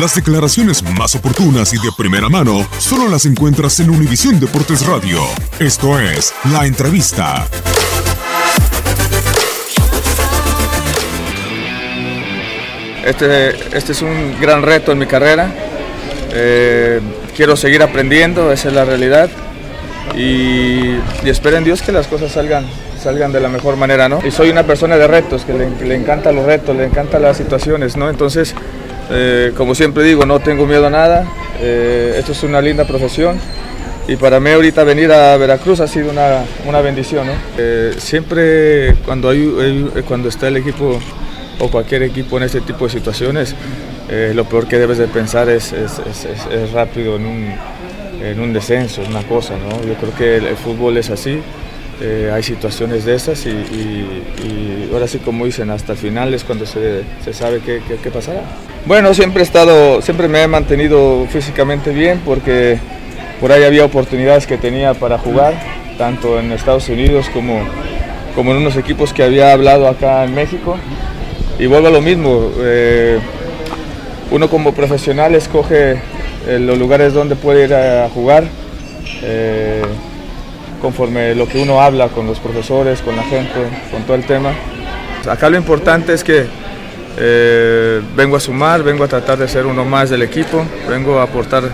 Las declaraciones más oportunas y de primera mano solo las encuentras en Univisión Deportes Radio. Esto es La Entrevista. Este, este es un gran reto en mi carrera. Eh, quiero seguir aprendiendo, esa es la realidad. Y, y espero en Dios que las cosas salgan, salgan de la mejor manera, ¿no? Y soy una persona de retos, que le, le encantan los retos, le encantan las situaciones, ¿no? Entonces, eh, como siempre digo, no tengo miedo a nada. Eh, esto es una linda profesión. Y para mí ahorita venir a Veracruz ha sido una, una bendición. ¿no? Eh, siempre cuando, hay, cuando está el equipo o cualquier equipo en este tipo de situaciones, eh, lo peor que debes de pensar es, es- es- rápido en un, en un descenso, es una cosa. ¿no? Yo creo que el, el fútbol es así. eh, hay situaciones de esas y- y ahora sí como dicen, hasta el final es cuando se, se sabe qué, qué- pasará. Bueno, siempre he estado, siempre me he mantenido físicamente bien porque por ahí había oportunidades que tenía para jugar, tanto en Estados Unidos como, como en unos equipos que había hablado acá en México. Y vuelvo a lo mismo, eh, uno como profesional escoge eh, los lugares donde puede ir a jugar, eh, conforme lo que uno habla con los profesores, con la gente, con todo el tema. Acá lo importante es que eh, vengo a sumar, vengo a tratar de ser uno más del equipo, vengo a aportar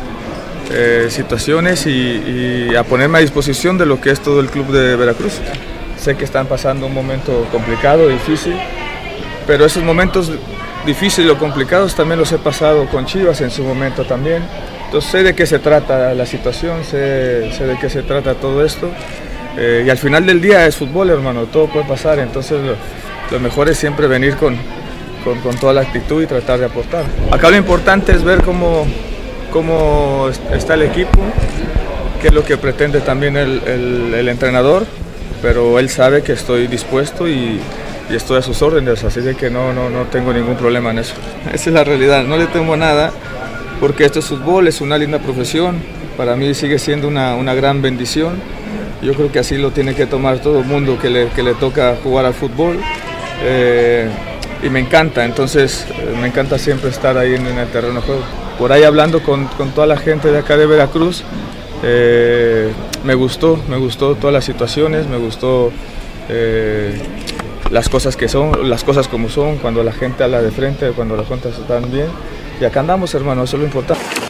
eh, situaciones y, a ponerme a disposición de lo que es todo el club de Veracruz. Sé que están pasando un momento complicado, difícil, pero esos momentos difíciles o complicados también los he pasado con Chivas en su momento también. Entonces sé de qué se trata la situación, sé, sé de qué se trata todo esto. Eh, y al final del día es fútbol, hermano, todo puede pasar. Entonces lo, mejor es siempre venir con, con, toda la actitud y tratar de aportar. Acá lo importante es ver cómo, cómo es- está el equipo, qué es lo que pretende también el, el- entrenador, pero él sabe que estoy dispuesto y, y estoy a sus órdenes, así que no, no, no tengo ningún problema en eso. Esa es la realidad, no le temo nada, porque esto es fútbol, es una linda profesión, para mí sigue siendo una, una gran bendición. Yo creo que así lo tiene que tomar todo el mundo que le, que le toca jugar al fútbol. Eh, y me encanta, entonces eh, me encanta siempre estar ahí en, el terreno de juego. Por ahí hablando con, con toda la gente de acá de Veracruz, eh, me gustó, me gustó todas las situaciones, me gustó las cosas que son, las cosas como son, cuando la gente habla de frente, cuando las cuentas están bien. Y acá andamos, hermano, eso es lo importante.